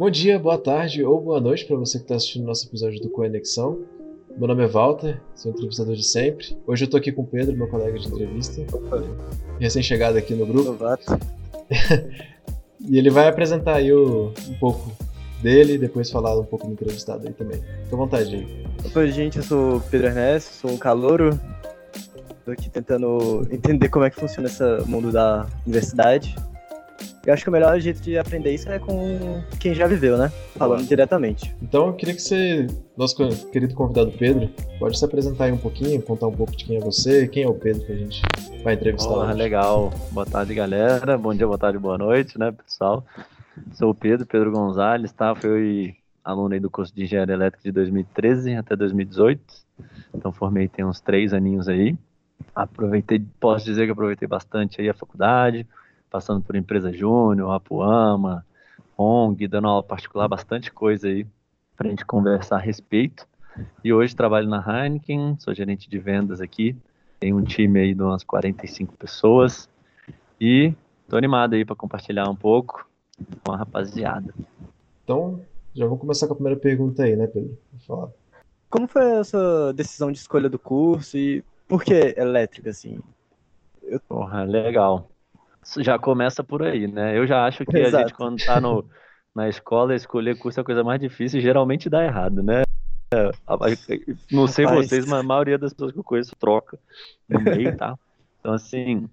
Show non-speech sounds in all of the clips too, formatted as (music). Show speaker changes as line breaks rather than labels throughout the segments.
Bom dia, boa tarde ou boa noite para você que está assistindo nosso episódio do Conexão. Meu nome é Walter, sou entrevistador de sempre. Hoje eu estou aqui com o Pedro, meu colega de entrevista, recém-chegado aqui no grupo. (laughs) e ele vai apresentar aí o, um pouco dele e depois falar um pouco do entrevistado aí também. Fique à vontade aí.
Oi, gente, eu sou o Pedro Ernesto, sou um calouro. Estou aqui tentando entender como é que funciona esse mundo da universidade. Eu acho que o melhor jeito de aprender isso é com quem já viveu, né? Falando diretamente.
Então, eu queria que você, nosso querido convidado Pedro, pode se apresentar aí um pouquinho, contar um pouco de quem é você, quem é o Pedro que a gente vai entrevistar
oh,
hoje.
Legal. Boa tarde, galera. Bom dia, boa tarde, boa noite, né, pessoal? Sou o Pedro, Pedro Gonzalez, tá? Fui aluno aí do curso de Engenharia Elétrica de 2013 até 2018. Então, formei tem uns três aninhos aí. Aproveitei, posso dizer que aproveitei bastante aí a faculdade, passando por empresa júnior, Apuama, ONG, dando aula particular, bastante coisa aí para a gente conversar a respeito. E hoje trabalho na Heineken, sou gerente de vendas aqui, tenho um time aí de umas 45 pessoas e estou animado aí para compartilhar um pouco com a rapaziada.
Então, já vou começar com a primeira pergunta aí, né, Pedro? Vou falar.
Como foi essa decisão de escolha do curso e por que elétrica, assim?
Eu... Porra, legal já começa por aí, né? Eu já acho que Exato. a gente, quando tá no, na escola, escolher curso é a coisa mais difícil e geralmente dá errado, né? Não sei Rapaz. vocês, mas a maioria das pessoas que eu conheço troca no meio, tá? Então, assim,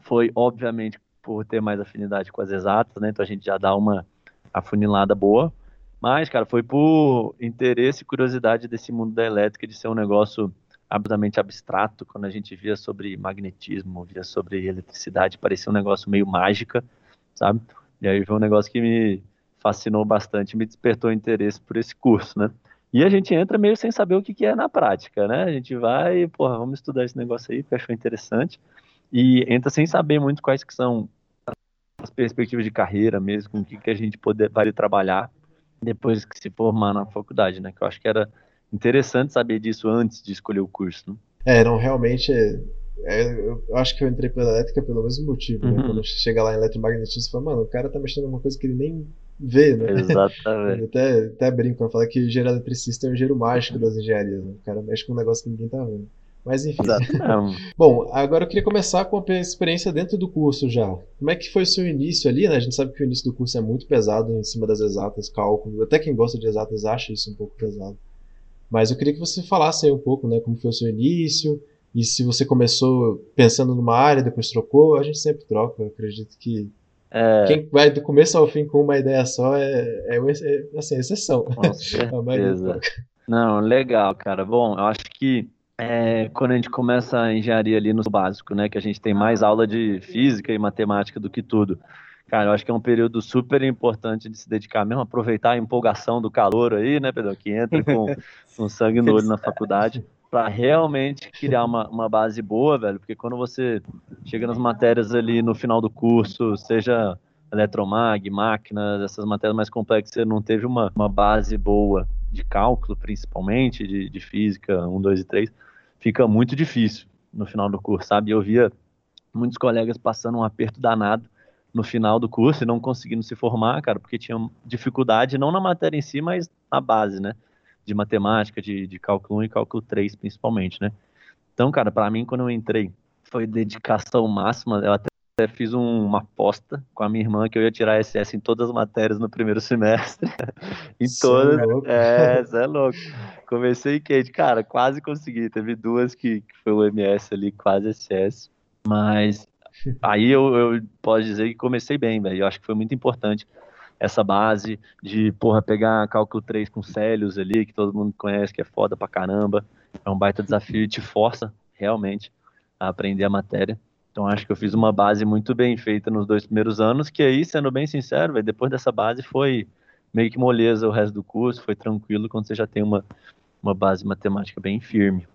foi obviamente por ter mais afinidade com as exatas, né? Então a gente já dá uma afunilada boa. Mas, cara, foi por interesse e curiosidade desse mundo da elétrica, de ser um negócio absolutamente abstrato, quando a gente via sobre magnetismo, via sobre eletricidade, parecia um negócio meio mágica, sabe? E aí foi um negócio que me fascinou bastante, me despertou interesse por esse curso, né? E a gente entra meio sem saber o que, que é na prática, né? A gente vai, porra, vamos estudar esse negócio aí, porque achou interessante, e entra sem saber muito quais que são as perspectivas de carreira mesmo, com o que, que a gente poder, vai trabalhar depois que se formar na faculdade, né? Que eu acho que era interessante saber disso antes de escolher o curso. Né?
É, não, realmente. É, é, eu acho que eu entrei pela elétrica pelo mesmo motivo, né? uhum. né? Quando chega lá em eletromagnetismo, você fala, mano, o cara tá mexendo em uma coisa que ele nem vê, né?
Exatamente. (laughs)
até, até brinco quando fala que o engenheiro eletricista é o engenheiro mágico das engenharias, né? O cara mexe com um negócio que ninguém tá vendo. Mas enfim. (laughs) Bom, agora eu queria começar com a experiência dentro do curso já. Como é que foi o seu início ali, né? A gente sabe que o início do curso é muito pesado em cima das exatas, cálculo. Até quem gosta de exatas acha isso um pouco pesado. Mas eu queria que você falasse aí um pouco, né, como foi o seu início, e se você começou pensando numa área, depois trocou, a gente sempre troca. Eu acredito que é... quem vai do começo ao fim com uma ideia só é, é, é assim, exceção.
Com (laughs) certeza. Não, legal, cara. Bom, eu acho que é, quando a gente começa a engenharia ali no básico, né, que a gente tem mais aula de física e matemática do que tudo. Cara, eu acho que é um período super importante de se dedicar mesmo, aproveitar a empolgação do calor aí, né, Pedro? Que entra com, (laughs) com sangue no olho na faculdade, para realmente criar uma, uma base boa, velho, porque quando você chega nas matérias ali no final do curso, seja eletromag, máquinas, essas matérias mais complexas, você não teve uma, uma base boa de cálculo, principalmente, de, de física 1, 2 e 3, fica muito difícil no final do curso, sabe? Eu via muitos colegas passando um aperto danado no final do curso e não conseguindo se formar, cara, porque tinham dificuldade não na matéria em si, mas na base, né? De matemática, de, de cálculo 1 e cálculo 3, principalmente, né? Então, cara, para mim, quando eu entrei, foi dedicação máxima. Eu até fiz um, uma aposta com a minha irmã que eu ia tirar SS em todas as matérias no primeiro (laughs) semestre. em Cê todas. É, é, é louco. Comecei quente, cara, quase consegui. Teve duas que, que foi o MS ali, quase SS. Mas Aí eu, eu posso dizer que comecei bem, velho. Eu acho que foi muito importante essa base de, porra, pegar cálculo 3 com Célios ali, que todo mundo conhece, que é foda pra caramba. É um baita desafio e te força, realmente, a aprender a matéria. Então acho que eu fiz uma base muito bem feita nos dois primeiros anos, que aí, sendo bem sincero, véio, depois dessa base foi meio que moleza o resto do curso, foi tranquilo quando você já tem uma, uma base matemática bem firme.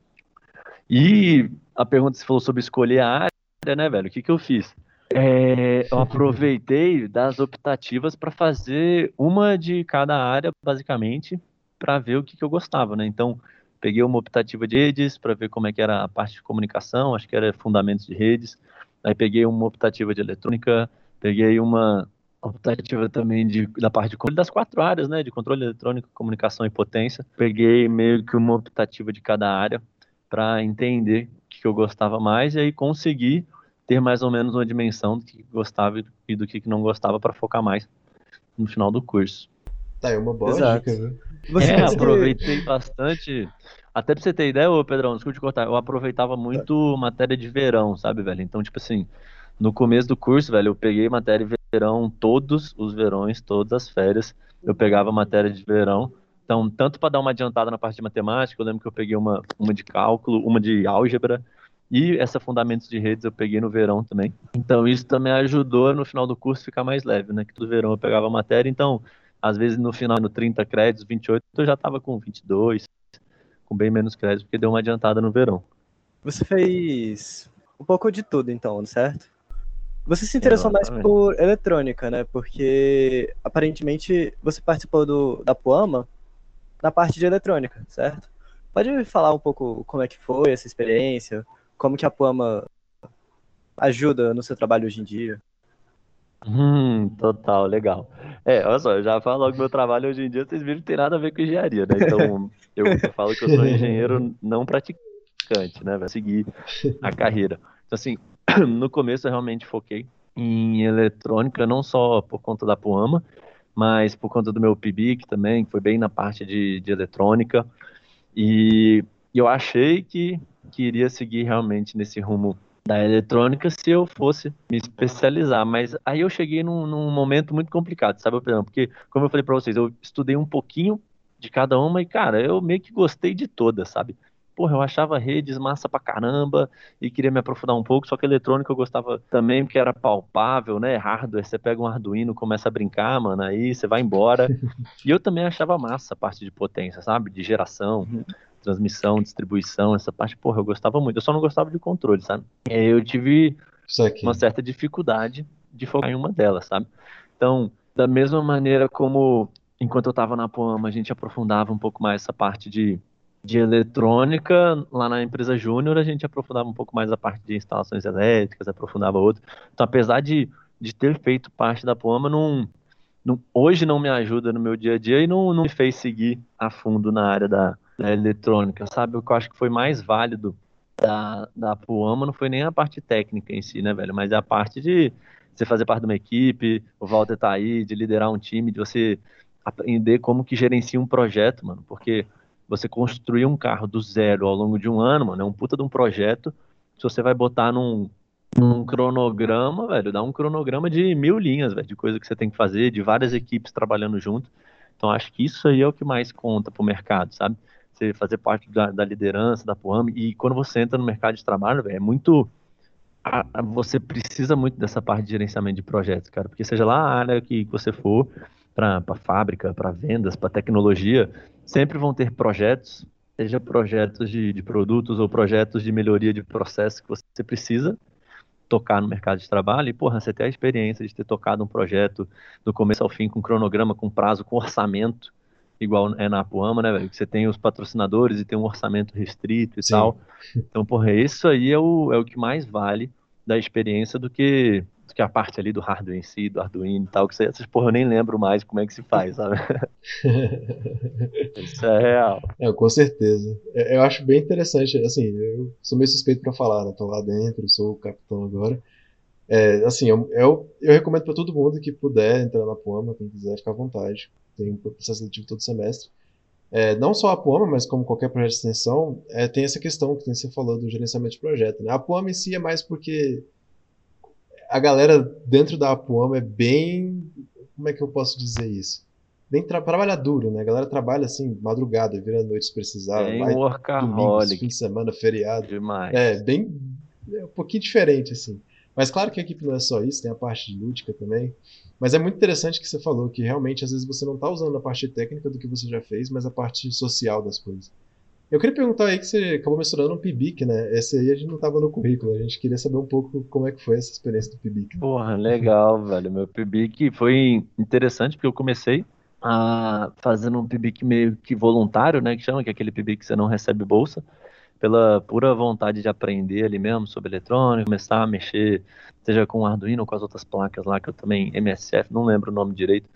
E a pergunta que você falou sobre escolher a área, né, velho? O que, que eu fiz? É, eu aproveitei das optativas para fazer uma de cada área, basicamente, para ver o que, que eu gostava, né? Então, peguei uma optativa de redes para ver como é que era a parte de comunicação, acho que era fundamentos de redes. Aí peguei uma optativa de eletrônica, peguei uma optativa também de, da parte de das quatro áreas, né? De controle eletrônico, comunicação e potência. Peguei meio que uma optativa de cada área para entender o que eu gostava mais e aí conseguir ter mais ou menos uma dimensão do que gostava e do que não gostava para focar mais no final do curso.
Tá, é uma boa Exato. dica,
viu? é, aproveitei bastante. Até pra você ter ideia, ô Pedrão, desculpa te cortar, eu aproveitava muito matéria de verão, sabe, velho? Então, tipo assim, no começo do curso, velho, eu peguei matéria de verão todos os verões, todas as férias, eu pegava matéria de verão. Então, tanto para dar uma adiantada na parte de matemática, eu lembro que eu peguei uma, uma de cálculo, uma de álgebra, e essa Fundamentos de Redes eu peguei no verão também. Então, isso também ajudou no final do curso ficar mais leve, né? Que todo verão eu pegava matéria, então, às vezes no final, no 30 créditos, 28, eu já estava com 22, com bem menos créditos, porque deu uma adiantada no verão.
Você fez um pouco de tudo, então, certo? Você se interessou mais por eletrônica, né? Porque aparentemente você participou do, da Poama na parte de eletrônica, certo? Pode falar um pouco como é que foi essa experiência, como que a Poama ajuda no seu trabalho hoje em dia?
Hum, total, legal. É, olha só, eu já falo logo meu trabalho hoje em dia, vocês viram que tem nada a ver com engenharia, né? Então, eu, eu falo que eu sou engenheiro não praticante, né? Vai seguir a carreira. Então, assim, (clears throat) no começo eu realmente foquei em eletrônica, não só por conta da Poama, mas por conta do meu PIBIC também, que foi bem na parte de, de eletrônica. E eu achei que, que iria seguir realmente nesse rumo da eletrônica se eu fosse me especializar. Mas aí eu cheguei num, num momento muito complicado, sabe? Porque, como eu falei para vocês, eu estudei um pouquinho de cada uma e, cara, eu meio que gostei de todas, sabe? porra, eu achava redes massa pra caramba e queria me aprofundar um pouco, só que eletrônica eu gostava também porque era palpável, né? Hardware, você pega um Arduino, começa a brincar, mano, aí você vai embora. (laughs) e eu também achava massa a parte de potência, sabe? De geração, uhum. Transmissão, distribuição, essa parte, porra, eu gostava muito. Eu só não gostava de controle, sabe? Eu tive uma certa dificuldade de focar em uma delas, sabe? Então, da mesma maneira como enquanto eu estava na Poama, a gente aprofundava um pouco mais essa parte de de eletrônica, lá na empresa Júnior, a gente aprofundava um pouco mais a parte de instalações elétricas, aprofundava outro. Então, apesar de, de ter feito parte da Poama, não, não, hoje não me ajuda no meu dia a dia e não, não me fez seguir a fundo na área da, da eletrônica, sabe? O que eu acho que foi mais válido da, da Poama não foi nem a parte técnica em si, né, velho? Mas é a parte de você fazer parte de uma equipe, o Walter tá aí, de liderar um time, de você aprender como que gerencia um projeto, mano, porque você construir um carro do zero ao longo de um ano, mano, é um puta de um projeto. Se você vai botar num, num cronograma, velho, dá um cronograma de mil linhas, velho, de coisa que você tem que fazer, de várias equipes trabalhando junto. Então, acho que isso aí é o que mais conta pro mercado, sabe? Você fazer parte da, da liderança, da POAM. E quando você entra no mercado de trabalho, velho, é muito. A, a, você precisa muito dessa parte de gerenciamento de projetos, cara. Porque seja lá a área que você for, para fábrica, para vendas, para tecnologia, sempre vão ter projetos, seja projetos de, de produtos ou projetos de melhoria de processo que você precisa tocar no mercado de trabalho e, porra, você ter a experiência de ter tocado um projeto do começo ao fim com cronograma, com prazo, com orçamento, igual é na Apuama, né, velho? Que você tem os patrocinadores e tem um orçamento restrito e Sim. tal. Então, porra, isso aí é o, é o que mais vale da experiência do que que a parte ali do hardware em si, do Arduino e tal, que essas porra eu nem lembro mais como é que se faz, sabe? (laughs) Isso é real.
É, com certeza. É, eu acho bem interessante, assim, eu sou meio suspeito para falar, né? Tô lá dentro, sou o capitão agora. É, assim, eu, eu, eu recomendo para todo mundo que puder entrar na Puama, quem quiser, ficar à vontade. Tem um processo seletivo todo semestre. É, não só a Puama, mas como qualquer projeto de extensão, é, tem essa questão que você falou do gerenciamento de projeto. Né? A Puama em si é mais porque a galera dentro da Apuama é bem. Como é que eu posso dizer isso? Bem tra trabalha duro, né? A galera trabalha assim, madrugada, vira noite se precisar.
Bem vai workaholic.
fim de semana, feriado.
Demais.
É, bem. É um pouquinho diferente, assim. Mas claro que a equipe não é só isso, tem a parte de lúdica também. Mas é muito interessante que você falou que realmente às vezes você não está usando a parte técnica do que você já fez, mas a parte social das coisas. Eu queria perguntar aí que você acabou mencionando um PIBIC, né? Esse aí a gente não tava no currículo, a gente queria saber um pouco como é que foi essa experiência do PIBIC.
Porra, legal, (laughs) velho. Meu PIBIC foi interessante porque eu comecei a fazendo um PIBIC meio que voluntário, né? Que chama, que é aquele PIBIC que você não recebe bolsa. Pela pura vontade de aprender ali mesmo sobre eletrônica, começar a mexer, seja com Arduino ou com as outras placas lá, que eu também, MSF, não lembro o nome direito,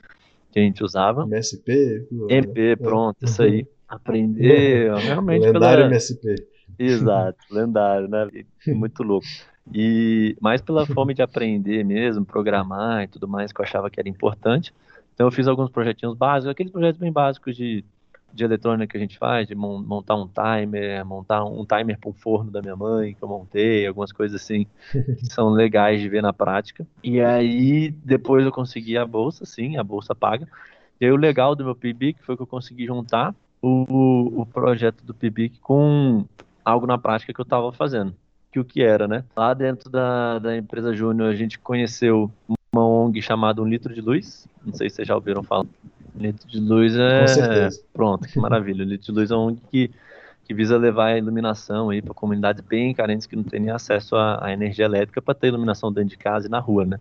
que a gente usava.
MSP?
MP, pronto, isso aí. Aprender realmente
lendário pela... MSP.
Exato, (laughs) lendário, né? Muito louco. E mais pela fome de aprender mesmo, programar e tudo mais, que eu achava que era importante. Então eu fiz alguns projetinhos básicos, aqueles projetos bem básicos de de eletrônica que a gente faz, de montar um timer, montar um timer para um forno da minha mãe que eu montei, algumas coisas assim que são legais de ver na prática. E aí depois eu consegui a bolsa, sim, a bolsa paga. E aí o legal do meu PIBIC foi que eu consegui juntar o, o projeto do PIBIC com algo na prática que eu estava fazendo. Que o que era, né? Lá dentro da, da empresa Júnior a gente conheceu uma ONG chamada Um Litro de Luz, não sei se vocês já ouviram falar. Litro de luz é.
Com certeza.
Pronto, que maravilha. Litro de luz é um que, que visa levar a iluminação aí para comunidades bem carentes que não têm nem acesso à, energia elétrica para ter iluminação dentro de casa e na rua, né?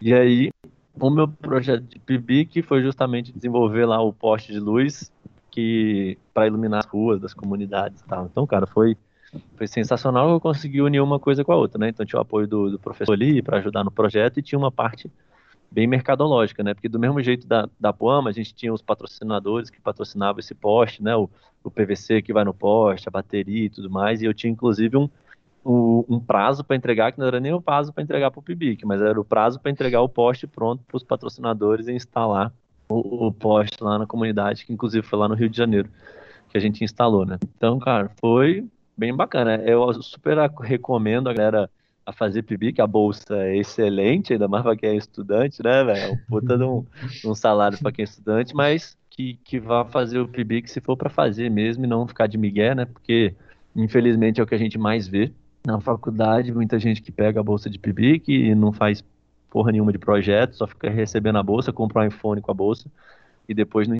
E aí, o meu projeto de PIBIC foi justamente desenvolver lá o poste de luz que para iluminar as ruas das comunidades e tal. Então, cara, foi foi sensacional eu consegui unir uma coisa com a outra, né? Então tinha o apoio do, do professor ali para ajudar no projeto e tinha uma parte bem mercadológica, né? Porque do mesmo jeito da, da Poama, a gente tinha os patrocinadores que patrocinavam esse poste, né? O, o PVC que vai no poste, a bateria e tudo mais, e eu tinha inclusive um, um, um prazo para entregar, que não era nem o prazo para entregar para o PIBIC, mas era o prazo para entregar o poste pronto para os patrocinadores e instalar o, o poste lá na comunidade, que inclusive foi lá no Rio de Janeiro que a gente instalou, né? Então, cara, foi bem bacana. Eu super recomendo a galera a fazer PIB, que a bolsa é excelente, ainda mais para quem é estudante, né, velho? É um puta de um, um salário para quem é estudante, mas que, que vá fazer o PIB que se for para fazer mesmo e não ficar de migué, né? Porque infelizmente é o que a gente mais vê na faculdade, muita gente que pega a bolsa de PIB e não faz porra nenhuma de projeto, só fica recebendo a bolsa, compra um iPhone com a bolsa e depois não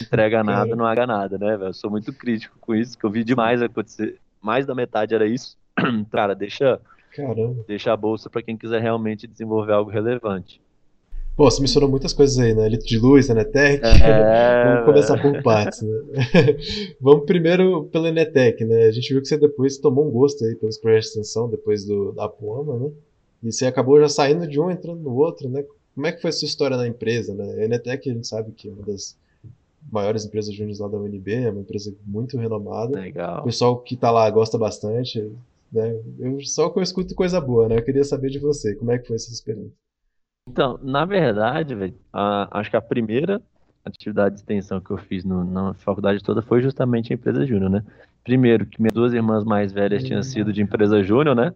entrega (laughs) nada, não haga nada, né, velho? Eu sou muito crítico com isso, que eu vi demais acontecer. Mais da metade era isso. (clears throat) Cara, deixa
Caramba.
Deixa a bolsa para quem quiser realmente desenvolver algo relevante.
Pô, você mencionou muitas coisas aí, né? Litro de luz, Enetec. É... (laughs) Vamos começar por partes, né? (laughs) Vamos primeiro pelo Enetec, né? A gente viu que você depois tomou um gosto aí pelos projetos de extensão, depois do, da Puama, né? E você acabou já saindo de um entrando no outro, né? Como é que foi a sua história na empresa, né? A Enetec, a gente sabe que é uma das maiores empresas júniores lá da UNB, é uma empresa muito renomada.
Legal.
O pessoal que está lá gosta bastante. Né? Eu, só que eu escuto coisa boa, né? Eu queria saber de você, como é que foi essa experiência?
Então, na verdade, acho que a primeira atividade de extensão que eu fiz no, na faculdade toda foi justamente a empresa júnior, né? Primeiro, que minhas duas irmãs mais velhas tinham sido de empresa júnior, né?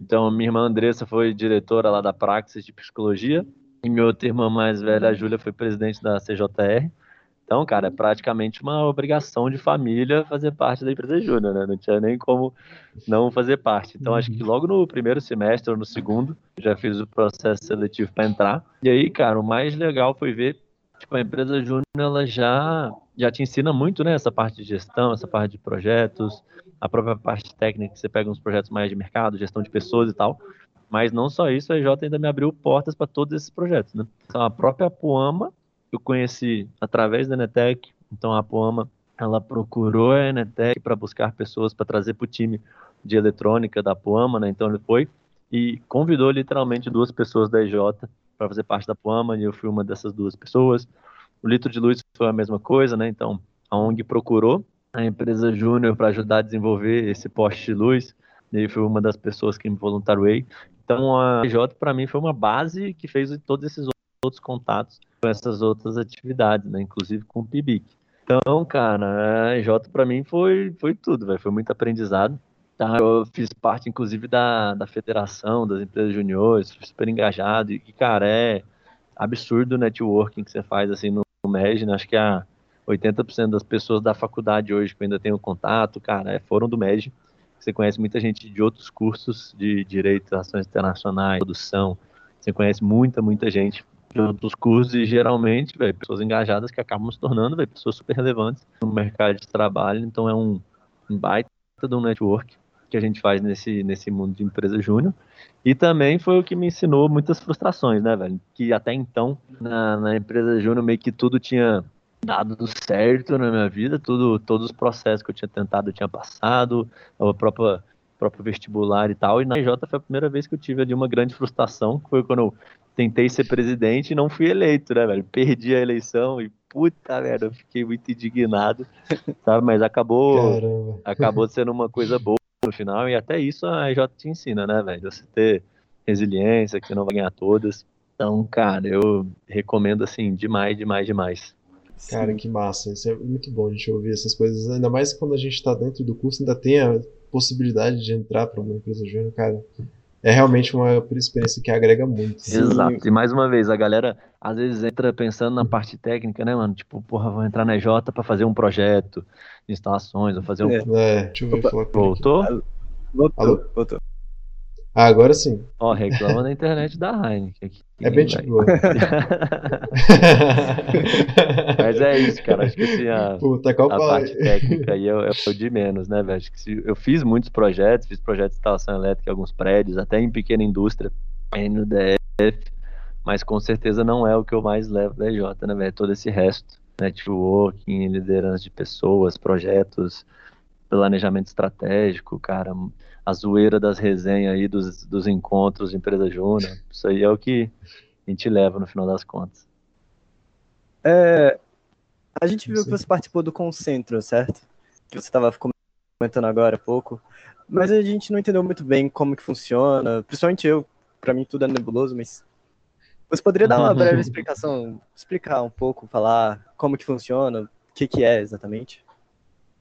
Então, minha irmã Andressa foi diretora lá da Praxis de Psicologia, e minha outra irmã mais velha, a Júlia, foi presidente da CJR. Então, cara, é praticamente uma obrigação de família fazer parte da empresa júnior, né? Não tinha nem como não fazer parte. Então, acho que logo no primeiro semestre ou no segundo, já fiz o processo seletivo para entrar. E aí, cara, o mais legal foi ver, tipo, a empresa júnior, ela já, já te ensina muito, né? Essa parte de gestão, essa parte de projetos, a própria parte técnica, você pega uns projetos mais de mercado, gestão de pessoas e tal. Mas não só isso, a EJ ainda me abriu portas para todos esses projetos, né? Então, a própria Puama eu conheci através da Enetec, então a Poama ela procurou a Enetec para buscar pessoas para trazer para o time de eletrônica da Poama, né? Então ele foi e convidou literalmente duas pessoas da EJ para fazer parte da Poama e eu fui uma dessas duas pessoas. O Litro de Luz foi a mesma coisa, né? Então a ONG procurou a empresa Júnior para ajudar a desenvolver esse poste de luz e aí foi uma das pessoas que me voluntariei. Então a EJ para mim foi uma base que fez todos esses outros contatos com essas outras atividades, né? Inclusive com o PIBIC. Então, cara, a EJ para mim foi, foi tudo, véio. foi muito aprendizado. Tá? Eu fiz parte, inclusive, da, da federação das empresas juniores, fui super engajado. E, cara, é absurdo o networking que você faz assim no, no MEG, né? Acho que a 80% das pessoas da faculdade hoje que eu ainda tenho contato, cara, é, foram do MEG. Você conhece muita gente de outros cursos de Direito, Relações Internacionais, Produção. Você conhece muita, muita gente de outros cursos e geralmente, pessoas engajadas que acabam se tornando pessoas super relevantes no mercado de trabalho. Então é um, um baita de um network que a gente faz nesse, nesse mundo de empresa júnior. E também foi o que me ensinou muitas frustrações, né, velho? Que até então, na, na empresa júnior, meio que tudo tinha dado certo na minha vida, tudo, todos os processos que eu tinha tentado eu tinha passado, a própria próprio vestibular e tal, e na IJ foi a primeira vez que eu tive ali uma grande frustração, que foi quando eu tentei ser presidente e não fui eleito, né, velho? Perdi a eleição e puta merda, eu fiquei muito indignado, (laughs) sabe? Mas acabou, Caramba. acabou sendo uma coisa boa no final, e até isso a IJ te ensina, né, velho? Você ter resiliência, que não vai ganhar todas. Então, cara, eu recomendo assim demais, demais, demais.
Cara, que massa. Isso é muito bom a gente ouvir essas coisas. Ainda mais quando a gente está dentro do curso, ainda tem a possibilidade de entrar para uma empresa júnior, cara. É realmente uma experiência que agrega muito.
Exato. E mais uma vez, a galera às vezes entra pensando na parte técnica, né, mano? Tipo, porra, vou entrar na EJ para fazer um projeto de instalações, vou fazer um.
É, é deixa eu ver Opa, falar
Voltou?
Voltou, Alô? voltou.
Ah, agora sim.
Ó, reclama da internet da Heineken. Aqui,
é bem tipo. (laughs)
Mas é isso, cara. Acho que assim, a, Puta, a parte técnica aí é, é o de menos, né, velho? Eu fiz muitos projetos, fiz projetos de instalação elétrica em alguns prédios, até em pequena indústria, no DF, mas com certeza não é o que eu mais levo da EJ, né, velho? Todo esse resto, networking, liderança de pessoas, projetos, planejamento estratégico, cara, a zoeira das resenhas aí, dos, dos encontros de empresa júnior. Isso aí é o que a gente leva no final das contas.
É, a gente viu que você participou do Concentro, certo? Que você estava comentando agora há pouco. Mas a gente não entendeu muito bem como que funciona, principalmente eu, para mim tudo é nebuloso, mas você poderia dar uma (laughs) breve explicação, explicar um pouco, falar como que funciona, o que que é exatamente?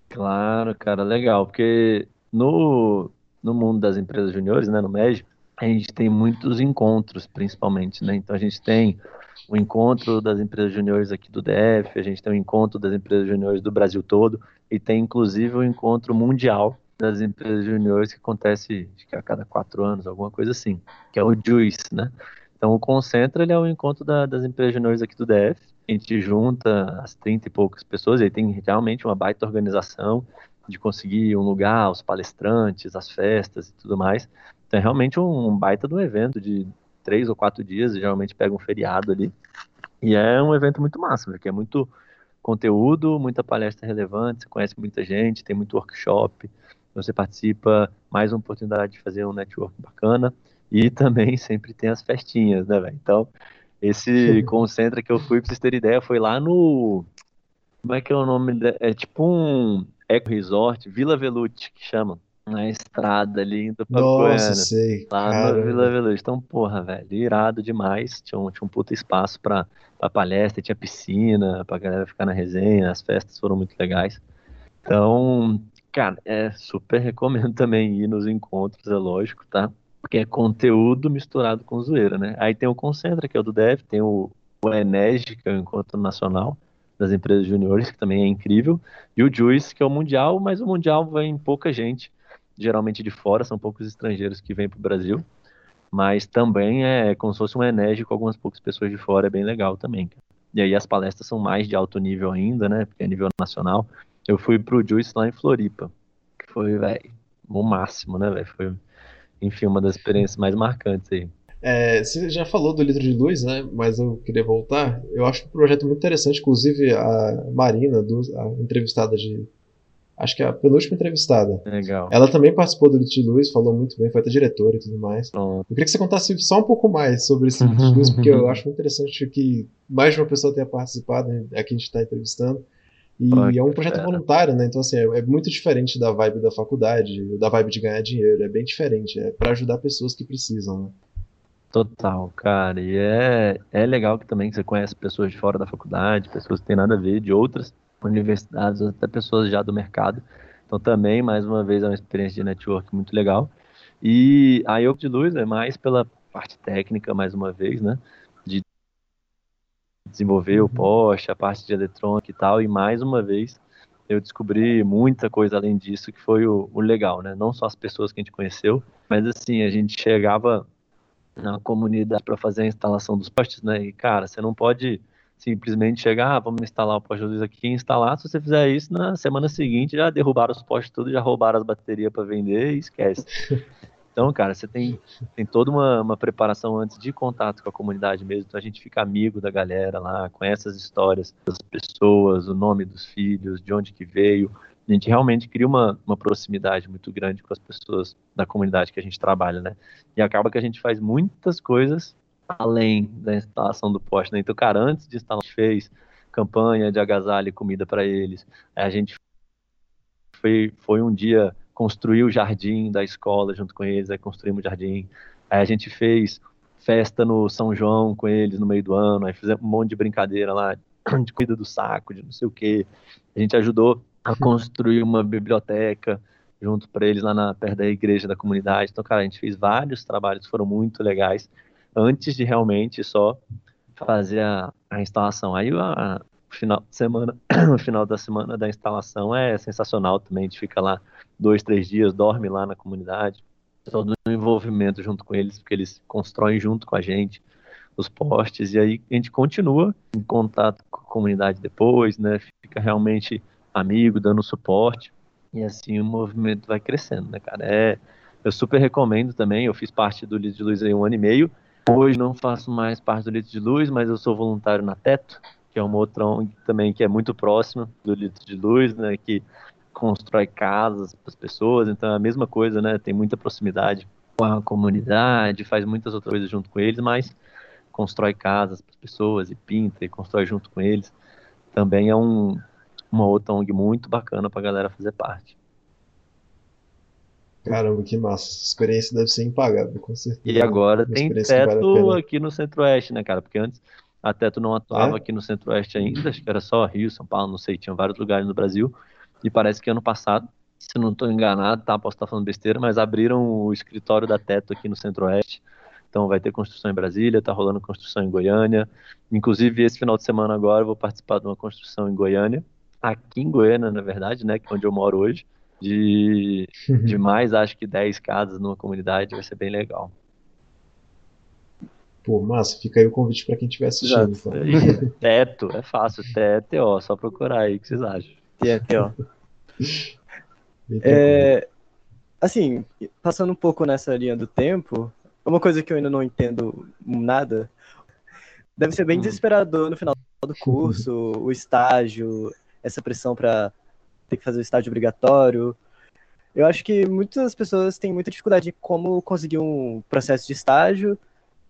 Claro, cara, legal, porque no, no mundo das empresas juniores, né, no MEG, a gente tem muitos encontros, principalmente, né? Então a gente tem o encontro das empresas juniores aqui do DF, a gente tem o encontro das empresas juniores do Brasil todo e tem inclusive o encontro mundial das empresas juniores que acontece acho que a cada quatro anos, alguma coisa assim, que é o JUICE, né? Então o Concentra ele é o encontro da, das empresas juniores aqui do DF, a gente junta as 30 e poucas pessoas, e aí tem realmente uma baita organização de conseguir um lugar, os palestrantes, as festas e tudo mais. Então é realmente um, baita de um evento de três ou quatro dias, geralmente pega um feriado ali. E é um evento muito massa, porque é muito conteúdo, muita palestra relevante, você conhece muita gente, tem muito workshop, você participa, mais uma oportunidade de fazer um network bacana. E também (laughs) sempre tem as festinhas, né, velho? Então, esse concentra que eu fui, pra vocês terem ideia, foi lá no. Como é que é o nome? É tipo um Eco Resort, Vila Velute, que chama. Na estrada ali indo pra
Nossa, Goiânia. sei.
Lá Caramba. no Vila Velute. Então, porra, velho, irado demais. Tinha um, tinha um puta espaço pra, pra palestra, tinha piscina, pra galera ficar na resenha, as festas foram muito legais. Então, cara, é super recomendo (laughs) também ir nos encontros, é lógico, tá? Porque é conteúdo misturado com zoeira, né? Aí tem o Concentra, que é o do DEV, tem o, o que é o Encontro Nacional, das empresas juniores, que também é incrível, e o Juice, que é o Mundial, mas o Mundial vem pouca gente, geralmente de fora, são poucos estrangeiros que vêm para o Brasil, mas também é como se fosse um Enege com algumas poucas pessoas de fora, é bem legal também. E aí as palestras são mais de alto nível ainda, né, porque é nível nacional. Eu fui pro Juice lá em Floripa, que foi, velho, o máximo, né, velho, foi, enfim, uma das experiências mais marcantes aí.
É, você já falou do litro de luz, né? Mas eu queria voltar. Eu acho um projeto muito interessante. Inclusive, a Marina, a entrevistada de. Acho que é a penúltima entrevistada.
Legal.
Ela também participou do Litro de Luz, falou muito bem, foi até diretora e tudo mais. Eu queria que você contasse só um pouco mais sobre esse Litro de Luz, porque eu (laughs) acho muito interessante que mais de uma pessoa tenha participado, né? aqui a gente está entrevistando. E é um projeto voluntário, né? Então, assim, é, é, muito diferente da vibe da faculdade, da vibe de ganhar dinheiro. É bem diferente. É para ajudar pessoas que precisam, né?
Total, cara. E é, é legal que também você conhece pessoas de fora da faculdade, pessoas que têm nada a ver, de outras universidades, até pessoas já do mercado. Então também, mais uma vez, é uma experiência de network muito legal. E a Yoke de Luz é mais pela parte técnica, mais uma vez, né? De desenvolver o uhum. poste, a parte de eletrônica e tal. E mais uma vez, eu descobri muita coisa além disso, que foi o, o legal, né? Não só as pessoas que a gente conheceu, mas assim, a gente chegava na comunidade para fazer a instalação dos postes, né? E cara, você não pode simplesmente chegar, ah, vamos instalar o poste de luz aqui e instalar. Se você fizer isso, na semana seguinte já derrubaram os postes tudo, já roubaram as baterias para vender e esquece. (laughs) Então, cara, você tem, tem toda uma, uma preparação antes de contato com a comunidade mesmo. Então a gente fica amigo da galera lá, conhece as histórias das pessoas, o nome dos filhos, de onde que veio. A gente realmente cria uma, uma proximidade muito grande com as pessoas da comunidade que a gente trabalha, né? E acaba que a gente faz muitas coisas além da instalação do poste, né? Então, cara, antes de instalar, a gente fez campanha de agasalho e comida para eles. A gente foi, foi um dia construir o jardim da escola junto com eles, aí construímos o jardim. Aí a gente fez festa no São João com eles no meio do ano, aí fizemos um monte de brincadeira lá, de cuida do saco, de não sei o quê. A gente ajudou a construir uma biblioteca junto para eles lá na, perto da igreja da comunidade. Então, cara, a gente fez vários trabalhos que foram muito legais antes de realmente só fazer a, a instalação. Aí a, o final de semana, (coughs) o final da semana da instalação é sensacional também. A gente fica lá dois, três dias, dorme lá na comunidade, todo o envolvimento junto com eles, porque eles constroem junto com a gente os postes e aí a gente continua em contato com a comunidade depois, né? Fica realmente amigo, dando suporte e assim o movimento vai crescendo, né, cara? É, eu super recomendo também. Eu fiz parte do Litro de Luz aí um ano e meio. Hoje não faço mais parte do Litro de Luz, mas eu sou voluntário na Teto, que é uma outra ONG também que é muito próxima do Litro de Luz, né, que constrói casas para as pessoas, então é a mesma coisa, né, tem muita proximidade com a comunidade, faz muitas outras coisas junto com eles, mas constrói casas para as pessoas e pinta e constrói junto com eles. Também é um, uma outra ONG muito bacana para a galera fazer parte.
Caramba, que massa. Essa experiência deve ser impagável, com certeza.
E agora tem teto vale aqui no Centro-Oeste, né, cara? Porque antes até tu não atuava é? aqui no Centro-Oeste ainda, acho que era só Rio, São Paulo, não sei, tinha vários lugares no Brasil. E parece que ano passado, se não estou enganado, tá, posso estar falando besteira, mas abriram o escritório da Teto aqui no Centro-Oeste. Então vai ter construção em Brasília, tá rolando construção em Goiânia. Inclusive, esse final de semana agora eu vou participar de uma construção em Goiânia, aqui em Goiânia, na verdade, né, que é onde eu moro hoje, de, de (laughs) mais, acho que 10 casas numa comunidade, vai ser bem legal.
Pô, massa, fica aí o convite para quem estiver assistindo.
Então. (laughs) Teto, é fácil, teto, ó, só procurar aí, o que vocês acham? Teto, ó.
é, assim, passando um pouco nessa linha do tempo, uma coisa que eu ainda não entendo nada, deve ser bem hum. desesperador no final do curso, (laughs) o estágio, essa pressão para ter que fazer o estágio obrigatório. Eu acho que muitas pessoas têm muita dificuldade em como conseguir um processo de estágio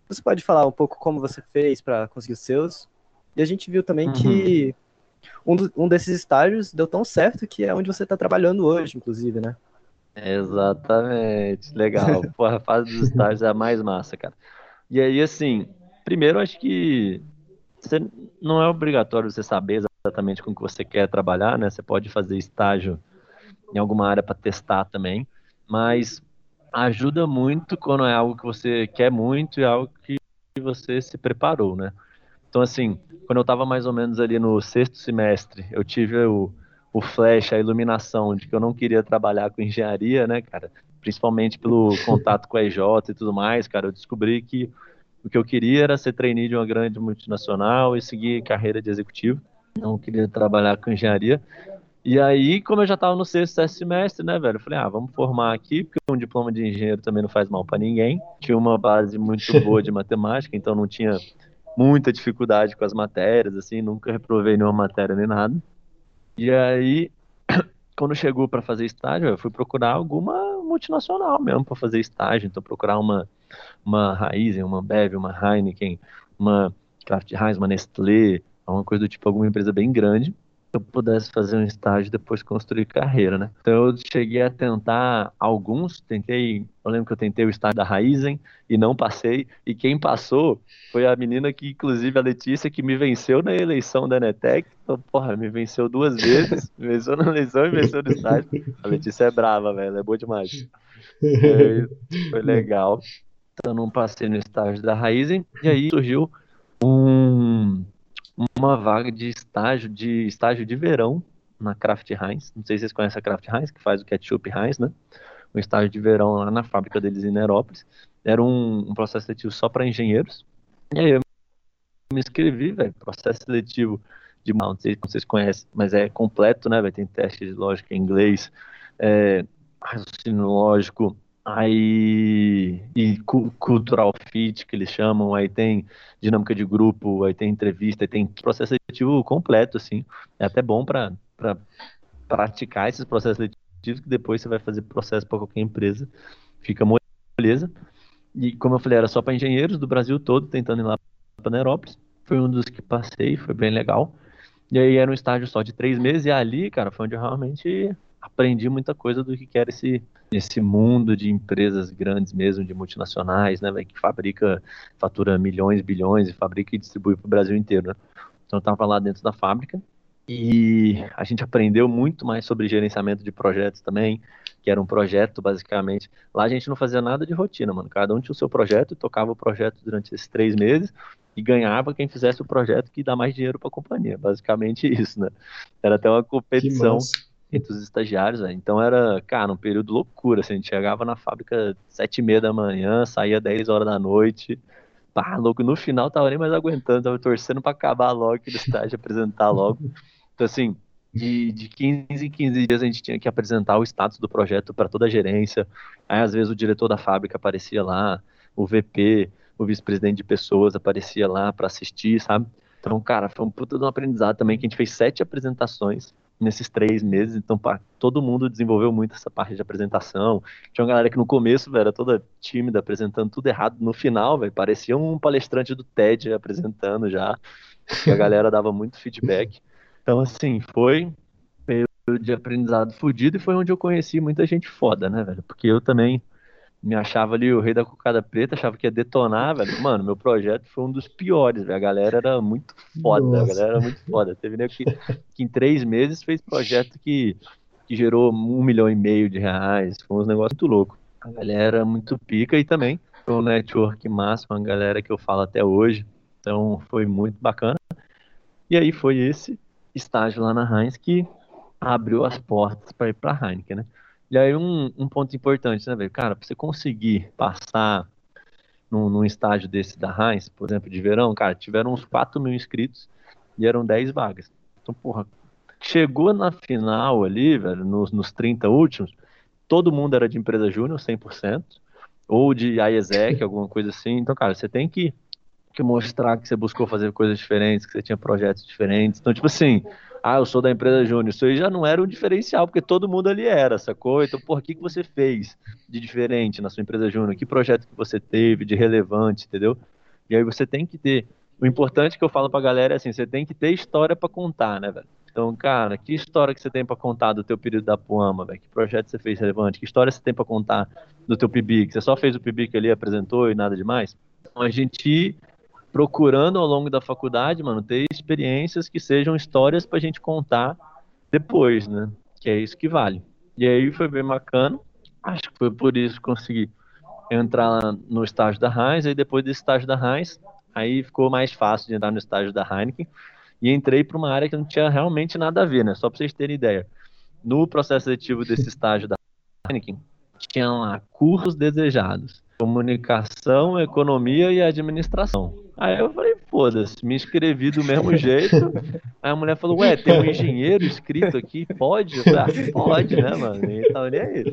você pode falar um pouco como você fez para conseguir os seus? E a gente viu também uhum. que um, do, um desses estágios deu tão certo que é onde você está trabalhando hoje, inclusive, né?
Exatamente, legal. (laughs) Pô, a fase dos estágios é a mais massa, cara. E aí, assim, primeiro acho que você, não é obrigatório você saber exatamente com o que você quer trabalhar, né? Você pode fazer estágio em alguma área para testar também, mas ajuda muito quando é algo que você quer muito e algo que você se preparou, né? Então, assim, quando eu estava mais ou menos ali no sexto semestre, eu tive o, o flash, a iluminação de que eu não queria trabalhar com engenharia, né, cara? Principalmente pelo (laughs) contato com a EJ e tudo mais, cara. Eu descobri que o que eu queria era ser trainee de uma grande multinacional e seguir carreira de executivo. Não queria trabalhar com engenharia. E aí, como eu já estava no sexto, sétimo semestre, né, velho? Eu falei, ah, vamos formar aqui, porque um diploma de engenheiro também não faz mal para ninguém. Tinha uma base muito (laughs) boa de matemática, então não tinha muita dificuldade com as matérias, assim, nunca reprovei nenhuma matéria nem nada. E aí, (clears throat) quando chegou para fazer estágio, eu fui procurar alguma multinacional mesmo para fazer estágio. Então, procurar uma, uma Raizen, uma Bev, uma Heineken, uma Kraft Heinz, uma Nestlé, alguma coisa do tipo, alguma empresa bem grande eu pudesse fazer um estágio e depois construir carreira, né? Então eu cheguei a tentar alguns, tentei, eu lembro que eu tentei o estágio da Raizen e não passei, e quem passou foi a menina que, inclusive a Letícia, que me venceu na eleição da Netec, então, porra, me venceu duas vezes, (laughs) me venceu na eleição e venceu no estágio. A Letícia é brava, velho, é boa demais. É, foi (laughs) legal. Então não passei no estágio da Raizen, e aí surgiu um uma vaga de estágio de estágio de verão na Kraft Heinz. Não sei se vocês conhecem a Kraft Heinz, que faz o ketchup Heinz, né? Um estágio de verão lá na fábrica deles em Nerópolis. Era um, um processo seletivo só para engenheiros. E aí eu me inscrevi, velho. Processo seletivo de não sei se vocês conhecem, mas é completo, né? Vai ter teste de lógica em inglês, é, raciocínio lógico, Aí, e cultural fit, que eles chamam, aí tem dinâmica de grupo, aí tem entrevista, aí tem processo seletivo completo, assim. É até bom para praticar esses processos seletivos, que depois você vai fazer processo para qualquer empresa. Fica moleza. E como eu falei, era só para engenheiros do Brasil todo, tentando ir lá para Nerópolis. Foi um dos que passei, foi bem legal. E aí era um estágio só de três meses, e ali, cara, foi onde eu realmente aprendi muita coisa do que era esse, esse mundo de empresas grandes mesmo, de multinacionais, né, que fabrica, fatura milhões, bilhões e fabrica e distribui para o Brasil inteiro, né? Então eu estava lá dentro da fábrica e a gente aprendeu muito mais sobre gerenciamento de projetos também, que era um projeto basicamente. Lá a gente não fazia nada de rotina, mano. Cada um tinha o seu projeto, tocava o projeto durante esses três meses e ganhava quem fizesse o projeto que dá mais dinheiro para a companhia. Basicamente isso, né? Era até uma competição entre os estagiários, né? então era, cara, um período loucura, assim, a gente chegava na fábrica sete e meia da manhã, saía dez horas da noite, pá, louco, no final tava nem mais aguentando, tava torcendo para acabar logo aquele (laughs) estágio, apresentar logo, então assim, de, de 15 em 15 dias a gente tinha que apresentar o status do projeto para toda a gerência, aí às vezes o diretor da fábrica aparecia lá, o VP, o vice-presidente de pessoas aparecia lá para assistir, sabe? Então, cara, foi um puta de um aprendizado também, que a gente fez sete apresentações, nesses três meses, então pá, todo mundo desenvolveu muito essa parte de apresentação. Tinha uma galera que no começo, velho, era toda tímida, apresentando tudo errado. No final, velho, parecia um palestrante do TED apresentando já. E a galera dava muito feedback. Então, assim, foi de aprendizado fudido e foi onde eu conheci muita gente foda, né, velho? Porque eu também me achava ali o rei da cocada preta, achava que ia detonar, velho. Mano, meu projeto foi um dos piores, velho. A galera era muito foda, Nossa. a galera era muito foda. Teve nego que, que em três meses fez projeto que, que gerou um milhão e meio de reais. Foi um negócio muito louco. A galera muito pica e também foi um network máximo, a galera que eu falo até hoje. Então foi muito bacana. E aí foi esse estágio lá na Heinz que abriu as portas para ir para a Heineken, né? E aí um, um ponto importante, né, velho? Cara, pra você conseguir passar num, num, estágio desse da Heinz, por exemplo, de verão, cara, tiveram uns 4 mil inscritos e eram 10 vagas. Então, porra, chegou na final ali, velho, nos, nos 30 últimos, todo mundo era de empresa júnior, 100%, ou de IESEC, (laughs) alguma coisa assim. Então, cara, você tem que, que mostrar que você buscou fazer coisas diferentes, que você tinha projetos diferentes. Então, tipo assim, ah, eu sou da empresa Júnior. Isso aí já não era um diferencial, porque todo mundo ali era, sacou? Então, por que, que você fez de diferente na sua empresa Júnior? Que projeto que você teve de relevante, entendeu? E aí você tem que ter. O importante que eu falo pra galera é assim: você tem que ter história para contar, né, velho? Então, cara, que história que você tem para contar do teu período da Puama, velho? Que projeto você fez relevante? Que história você tem para contar do teu PIBIC? Você só fez o PIBIC ali, apresentou e nada demais? Então, a gente procurando ao longo da faculdade, mano, ter experiências que sejam histórias pra gente contar depois, né? Que é isso que vale. E aí foi bem bacana. Acho que foi por isso que consegui entrar no estágio da Heinz, aí depois desse estágio da Heinz, aí ficou mais fácil de entrar no estágio da Heineken, e entrei para uma área que não tinha realmente nada a ver, né? Só para vocês terem ideia. No processo seletivo desse estágio da Heineken, tinha lá cursos desejados comunicação, economia e administração. Aí eu falei, foda-se, me inscrevi do mesmo jeito. (laughs) Aí a mulher falou, ué, tem um engenheiro escrito aqui, pode? Eu falei, ah, pode, né, mano? Nem tava nem aí.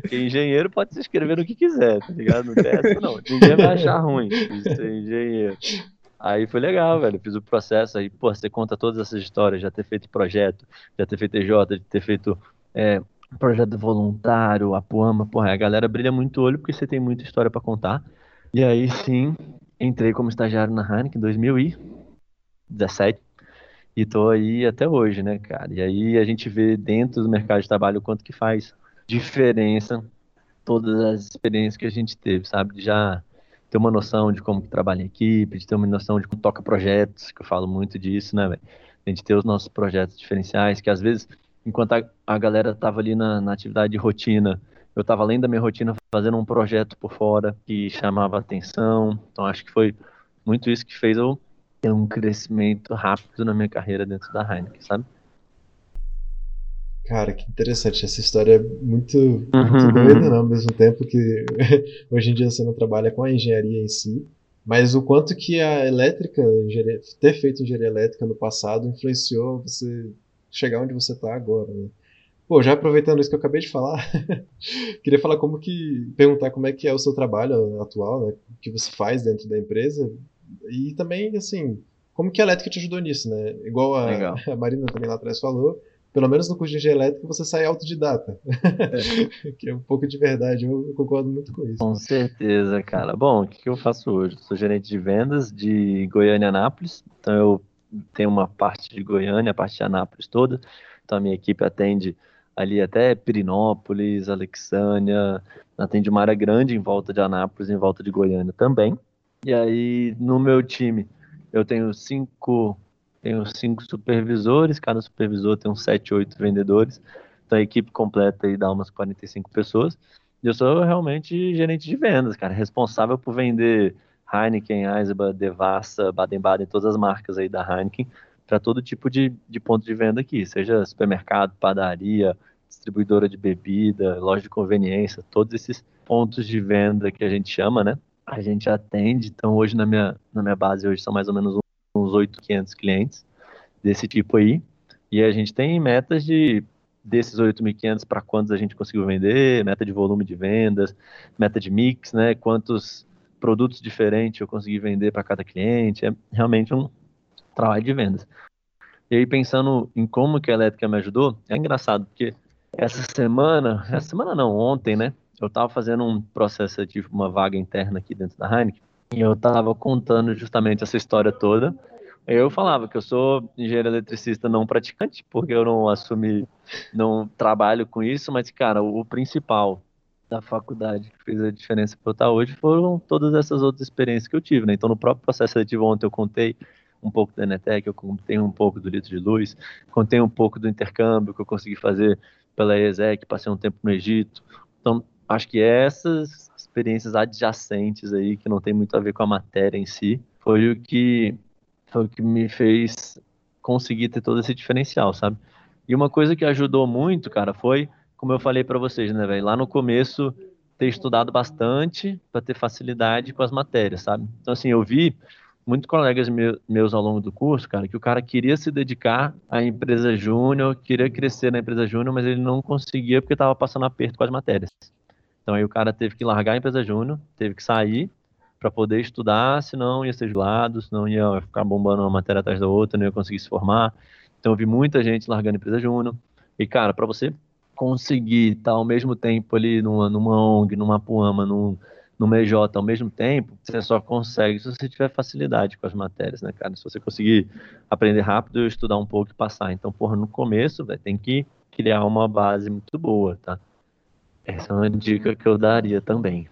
Porque engenheiro pode se inscrever no que quiser, tá ligado? Não tem essa, não. Ninguém vai achar ruim ser engenheiro. Aí foi legal, velho. Fiz o processo aí, pô, você conta todas essas histórias, já ter feito projeto, já ter feito EJ, de ter feito é, projeto voluntário, a Puama, porra, a galera brilha muito o olho porque você tem muita história para contar. E aí sim, entrei como estagiário na Heineken em 2017 e tô aí até hoje, né, cara? E aí a gente vê dentro do mercado de trabalho o quanto que faz diferença todas as experiências que a gente teve, sabe? Já ter uma noção de como trabalha em equipe, de ter uma noção de como toca projetos, que eu falo muito disso, né, velho? A gente ter os nossos projetos diferenciais, que às vezes enquanto a, a galera estava ali na, na, atividade de rotina, eu estava além da minha rotina fazendo um projeto por fora que chamava atenção. Então acho que foi muito isso que fez eu ter um crescimento rápido na minha carreira dentro da Heineken, sabe?
Cara, que interessante. Essa história é muito, muito uhum. doida, né? ao mesmo tempo que (laughs) hoje em dia você não trabalha com a engenharia em si, mas o quanto que a elétrica, ter feito engenharia elétrica no passado, influenciou você chegar onde você está agora. Né? Pô, já aproveitando isso que eu acabei de falar, (laughs) queria falar como que. perguntar como é que é o seu trabalho atual, né? O que você faz dentro da empresa. E também, assim, como que a elétrica te ajudou nisso, né? Igual a, (laughs) a Marina também lá atrás falou, pelo menos no curso de engenharia elétrica você sai autodidata. É. (laughs) que é um pouco de verdade, eu concordo muito com isso.
Com certeza, cara. Bom, o que eu faço hoje? Eu sou gerente de vendas de Goiânia Anápolis, então eu tenho uma parte de Goiânia, a parte de Anápolis toda, então a minha equipe atende ali até Pirinópolis, Alexânia, atende uma área grande em volta de Anápolis, em volta de Goiânia também. E aí, no meu time, eu tenho cinco, tenho cinco supervisores, cada supervisor tem uns sete, oito vendedores. Então a equipe completa aí dá umas 45 pessoas. E eu sou realmente gerente de vendas, cara, responsável por vender Heineken, Eisenbahn, Devassa, Baden-Baden, todas as marcas aí da Heineken, para todo tipo de, de ponto de venda aqui, seja supermercado, padaria, distribuidora de bebida, loja de conveniência, todos esses pontos de venda que a gente chama, né? A gente atende. Então, hoje na minha, na minha base, hoje são mais ou menos uns 8.500 clientes desse tipo aí. E a gente tem metas de desses 8.500 para quantos a gente conseguiu vender, meta de volume de vendas, meta de mix, né? Quantos produtos diferentes eu consegui vender para cada cliente. É realmente um, trabalho de vendas. E aí, pensando em como que a elétrica me ajudou, é engraçado, porque essa semana, essa semana não, ontem, né? Eu estava fazendo um processo, de uma vaga interna aqui dentro da Heineken, e eu estava contando justamente essa história toda. Eu falava que eu sou engenheiro eletricista não praticante, porque eu não assumi, não trabalho com isso, mas, cara, o principal da faculdade que fez a diferença para eu estar hoje foram todas essas outras experiências que eu tive, né? Então, no próprio processo seletivo ontem eu contei um pouco da Enetec, eu contei um pouco do litro de luz, contei um pouco do intercâmbio que eu consegui fazer pela ESEC, passei um tempo no Egito. Então, acho que essas experiências adjacentes aí, que não tem muito a ver com a matéria em si, foi o que, foi o que me fez conseguir ter todo esse diferencial, sabe? E uma coisa que ajudou muito, cara, foi, como eu falei para vocês, né, velho, lá no começo ter estudado bastante para ter facilidade com as matérias, sabe? Então, assim, eu vi muitos colegas meus ao longo do curso, cara, que o cara queria se dedicar à empresa júnior, queria crescer na empresa júnior, mas ele não conseguia porque estava passando aperto com as matérias. Então aí o cara teve que largar a empresa júnior, teve que sair para poder estudar, senão ia ser gelado, senão ia ficar bombando uma matéria atrás da outra, não ia conseguir se formar. Então eu vi muita gente largando a empresa júnior. E cara, para você conseguir estar ao mesmo tempo ali numa, numa ONG, numa Puama, num, no MJ ao mesmo tempo, você só consegue se você tiver facilidade com as matérias, né, cara? Se você conseguir aprender rápido, estudar um pouco e passar. Então, porra, no começo, véio, tem que criar uma base muito boa, tá? Essa é uma dica que eu daria também.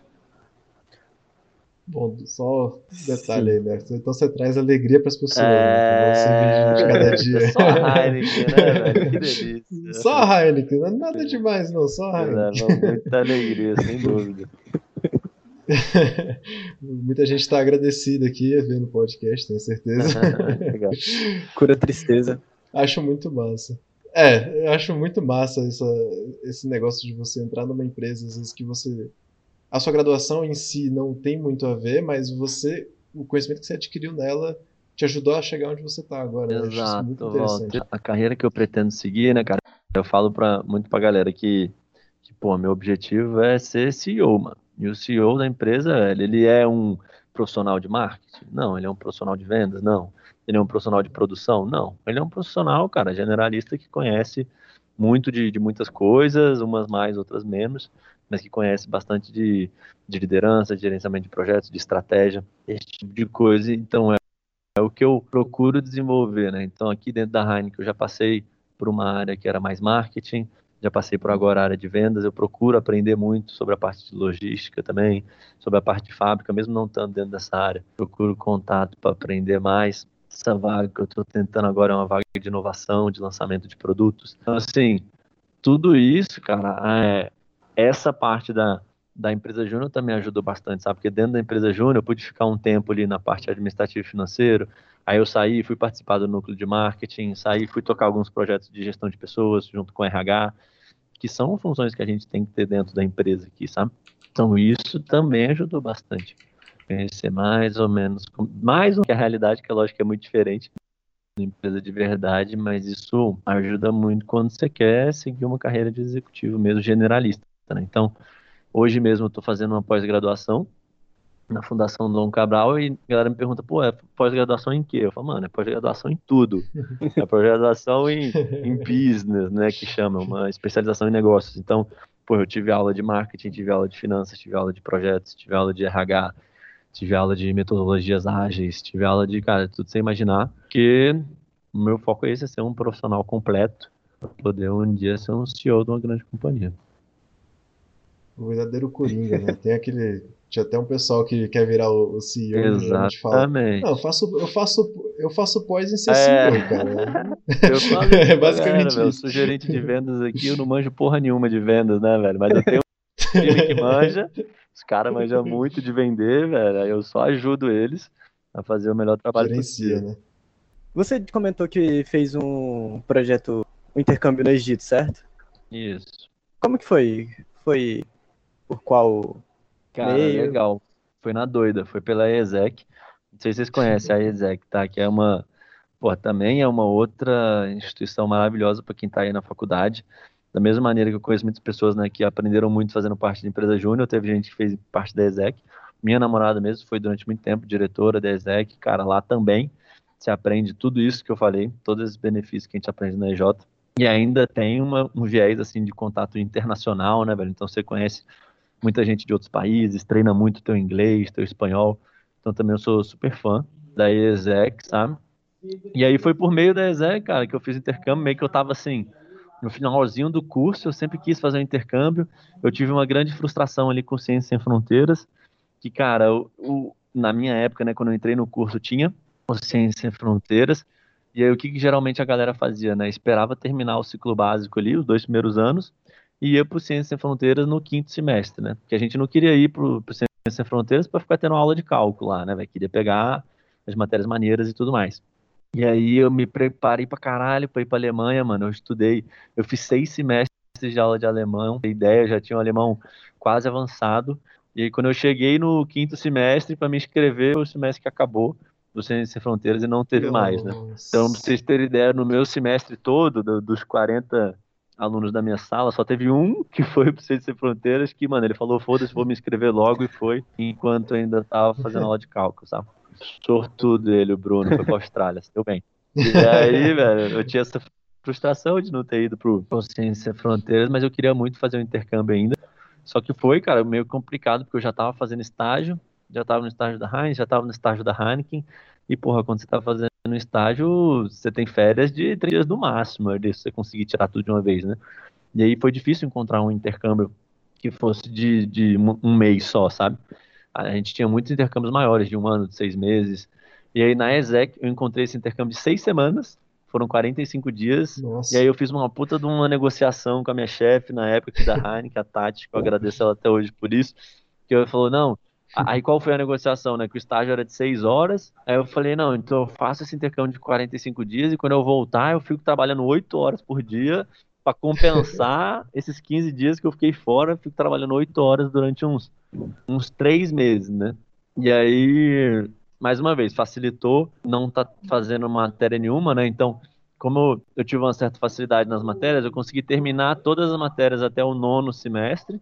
Bom, só um detalhe aí, né? Então você traz alegria para as pessoas. É... Né? De cada dia. (laughs)
Só a Heineken, né, velho? Que delícia.
Só a Heineken, não é nada demais, não. Só a Heineken.
Leva muita alegria, sem dúvida. (laughs)
Muita gente está agradecida aqui vendo o podcast, tenho certeza. (laughs)
Legal. Cura tristeza.
Acho muito massa. É, eu acho muito massa essa, esse negócio de você entrar numa empresa, às vezes que você. A sua graduação em si não tem muito a ver, mas você. O conhecimento que você adquiriu nela te ajudou a chegar onde você está agora.
Exato. Isso muito interessante. A carreira que eu pretendo seguir, né, cara? Eu falo pra, muito pra galera que, que, pô, meu objetivo é ser CEO, mano. E o CEO da empresa, ele é um profissional de marketing? Não. Ele é um profissional de vendas? Não. Ele é um profissional de produção? Não. Ele é um profissional, cara, generalista que conhece muito de, de muitas coisas, umas mais, outras menos, mas que conhece bastante de, de liderança, de gerenciamento de projetos, de estratégia, esse tipo de coisa. Então, é, é o que eu procuro desenvolver, né? Então, aqui dentro da Heineken, eu já passei por uma área que era mais marketing, já passei por agora a área de vendas, eu procuro aprender muito sobre a parte de logística também, sobre a parte de fábrica, mesmo não estando dentro dessa área. Procuro contato para aprender mais. Essa vaga que eu estou tentando agora é uma vaga de inovação, de lançamento de produtos. Então, assim, tudo isso, cara, é, essa parte da, da empresa júnior também ajudou bastante, sabe? Porque dentro da empresa júnior eu pude ficar um tempo ali na parte administrativa e financeira, aí eu saí, fui participar do núcleo de marketing, saí, fui tocar alguns projetos de gestão de pessoas junto com RH, que são funções que a gente tem que ter dentro da empresa aqui, sabe? Então isso também ajudou bastante. Conhecer mais ou menos, mais do que a realidade, que é lógico que é muito diferente da empresa de verdade, mas isso ajuda muito quando você quer seguir uma carreira de executivo mesmo generalista. Né? Então, hoje mesmo eu estou fazendo uma pós-graduação na Fundação Dom Cabral e a galera me pergunta, pô, é pós-graduação em quê? Eu falo, mano, é pós-graduação em tudo. É pós-graduação em, em business, né, que chama, uma especialização em negócios. Então, pô, eu tive aula de marketing, tive aula de finanças, tive aula de projetos, tive aula de RH, tive aula de metodologias ágeis, tive aula de, cara, tudo sem imaginar, que o meu foco é esse, é ser um profissional completo, para poder um dia ser um CEO de uma grande companhia.
O verdadeiro Coringa, né? Tem aquele tinha até um pessoal que quer virar o, CEO
Exatamente. e fala, não,
eu faço, eu faço, eu faço pós em ser é. CEO, cara. (laughs)
Eu falo é basicamente galera, isso. Eu sou gerente de vendas aqui, eu não manjo porra nenhuma de vendas, né, velho? Mas eu tenho um time que manja, os caras manjam muito de vender, velho. Eu só ajudo eles a fazer o melhor trabalho Gerencia, possível. Né?
Você comentou que fez um projeto, um intercâmbio no Egito, certo?
Isso.
Como que foi? Foi por qual
Cara, meio. legal. Foi na doida, foi pela ESEC. Não sei se vocês conhecem a ESEC, tá? Que é uma, pô, também é uma outra instituição maravilhosa para quem está aí na faculdade. Da mesma maneira que eu conheço muitas pessoas, né, que aprenderam muito fazendo parte de empresa júnior, teve gente que fez parte da ESEC. Minha namorada mesmo foi durante muito tempo diretora da ESEC, cara, lá também se aprende tudo isso que eu falei, todos esses benefícios que a gente aprende na EJ. E ainda tem uma, um viés assim de contato internacional, né, velho? Então você conhece muita gente de outros países, treina muito teu inglês, teu espanhol. Então também eu sou super fã da ESEC, sabe? E aí foi por meio da ESEC, cara, que eu fiz intercâmbio, meio que eu tava assim, no finalzinho do curso, eu sempre quis fazer um intercâmbio. Eu tive uma grande frustração ali com Ciências Sem Fronteiras, que, cara, o, o, na minha época, né, quando eu entrei no curso, tinha o Ciências Sem Fronteiras, e aí o que, que geralmente a galera fazia, né? Esperava terminar o ciclo básico ali, os dois primeiros anos, e ia para o Ciências Sem Fronteiras no quinto semestre, né? Porque a gente não queria ir para o Ciências Sem Fronteiras para ficar tendo aula de cálculo lá, né? Véio? Queria pegar as matérias maneiras e tudo mais. E aí eu me preparei para caralho para ir para Alemanha, mano. Eu estudei, eu fiz seis semestres de aula de alemão, tem ideia, já tinha um alemão quase avançado. E aí quando eu cheguei no quinto semestre para me inscrever, o semestre que acabou do Ciências Sem Fronteiras e não teve Nossa. mais, né? Então, pra vocês terem ideia, no meu semestre todo, do, dos 40 alunos da minha sala, só teve um que foi pro Ciências Sem Fronteiras, que, mano, ele falou, foda-se, vou me inscrever logo, e foi, enquanto ainda tava fazendo aula de cálculo, sabe? Sortudo ele, o Bruno, foi pra Austrália, deu bem. E aí, (laughs) velho, eu tinha essa frustração de não ter ido pro, Ciências Sem Fronteiras, mas eu queria muito fazer um intercâmbio ainda. Só que foi, cara, meio complicado, porque eu já tava fazendo estágio, já tava no estágio da Heinz, já tava no estágio da Heineken, e, porra, quando você tá fazendo no estágio, você tem férias de três dias no máximo, é se você conseguir tirar tudo de uma vez, né? E aí foi difícil encontrar um intercâmbio que fosse de, de um mês só, sabe? A gente tinha muitos intercâmbios maiores, de um ano, de seis meses. E aí na ESEC eu encontrei esse intercâmbio de seis semanas, foram 45 dias. Nossa. E aí eu fiz uma puta de uma negociação com a minha chefe na época da Heineken, a Tati, que eu agradeço ela até hoje por isso, que eu falou, não, Aí qual foi a negociação, né? Que o estágio era de 6 horas. Aí eu falei, não, então eu faço esse intercâmbio de 45 dias e quando eu voltar, eu fico trabalhando 8 horas por dia para compensar (laughs) esses 15 dias que eu fiquei fora, eu fico trabalhando 8 horas durante uns, uns 3 meses, né? E aí, mais uma vez, facilitou não tá fazendo matéria nenhuma, né? Então, como eu tive uma certa facilidade nas matérias, eu consegui terminar todas as matérias até o nono semestre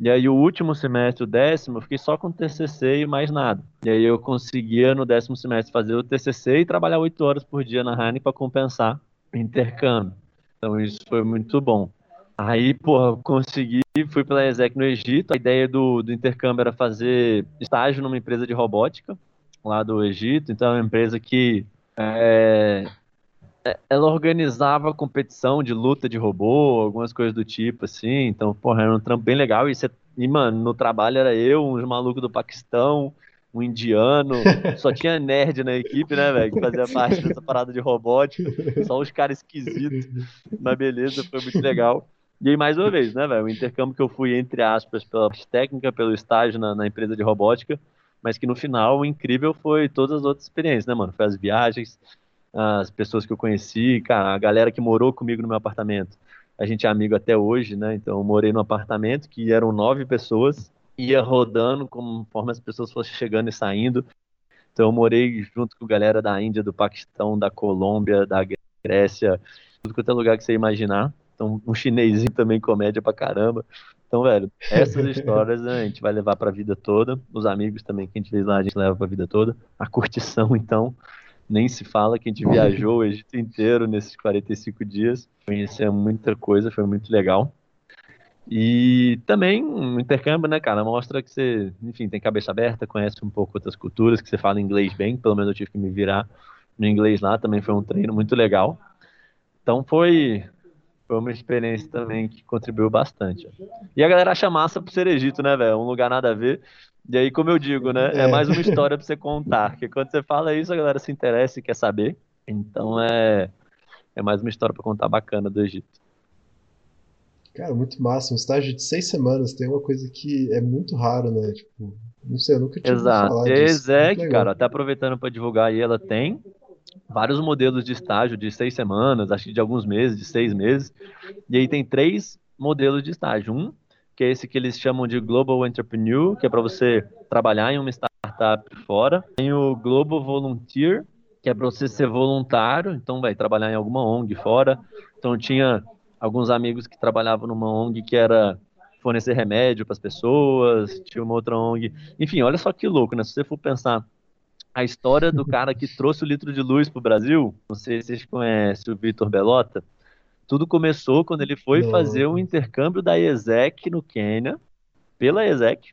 e aí o último semestre, o décimo, eu fiquei só com TCC e mais nada. E aí eu conseguia no décimo semestre fazer o TCC e trabalhar oito horas por dia na Heineken para compensar o intercâmbio. Então isso foi muito bom. Aí, porra, consegui, fui pela ESEC no Egito. A ideia do, do intercâmbio era fazer estágio numa empresa de robótica lá do Egito. Então é uma empresa que é, ela organizava competição de luta de robô, algumas coisas do tipo, assim. Então, porra, era um trampo bem legal. E, você, e mano, no trabalho era eu, uns malucos do Paquistão, um indiano. (laughs) Só tinha nerd na equipe, né, velho? Que fazia parte dessa parada de robótica. Só os caras esquisitos. Mas beleza, foi muito legal. E aí, mais uma vez, né, velho? O intercâmbio que eu fui, entre aspas, pela técnica, pelo estágio na, na empresa de robótica. Mas que no final, o incrível foi todas as outras experiências, né, mano? Foi as viagens, as pessoas que eu conheci, cara, a galera que morou comigo no meu apartamento. A gente é amigo até hoje, né? Então eu morei no apartamento que eram nove pessoas, ia rodando conforme as pessoas fossem chegando e saindo. Então eu morei junto com galera da Índia, do Paquistão, da Colômbia, da Grécia, tudo quanto é lugar que você imaginar. Então, um chinesinho também comédia pra caramba. Então, velho, essas (laughs) histórias né, a gente vai levar pra vida toda. Os amigos também que a gente fez lá, a gente leva pra vida toda. A curtição, então, nem se fala que a gente viajou o Egito inteiro nesses 45 dias. Conheceu muita coisa, foi muito legal. E também um intercâmbio, né, cara? Mostra que você, enfim, tem cabeça aberta, conhece um pouco outras culturas, que você fala inglês bem, pelo menos eu tive que me virar no inglês lá, também foi um treino muito legal. Então foi, foi uma experiência também que contribuiu bastante. E a galera acha massa por ser Egito, né, velho? Um lugar nada a ver. E aí, como eu digo, né? É, é mais uma história pra você contar. Porque quando você fala isso, a galera se interessa e quer saber. Então é, é mais uma história para contar bacana do Egito.
Cara, muito massa. Um estágio de seis semanas tem uma coisa que é muito raro, né? Tipo, não sei, eu nunca tinha
Exato.
falar
disso. Exato, cara. Até aproveitando para divulgar aí, ela tem vários modelos de estágio de seis semanas, acho que de alguns meses, de seis meses. E aí tem três modelos de estágio. Um, que é esse que eles chamam de Global Entrepreneur, que é para você trabalhar em uma startup fora. Tem o Global Volunteer, que é para você ser voluntário, então vai trabalhar em alguma ONG fora. Então tinha alguns amigos que trabalhavam numa ONG que era fornecer remédio para as pessoas, tinha uma outra ONG. Enfim, olha só que louco, né? Se você for pensar a história do cara que trouxe o litro de luz para o Brasil, não sei se vocês conhecem o Vitor Belota, tudo começou quando ele foi não. fazer um intercâmbio da ESEC no Quênia, pela ESEC,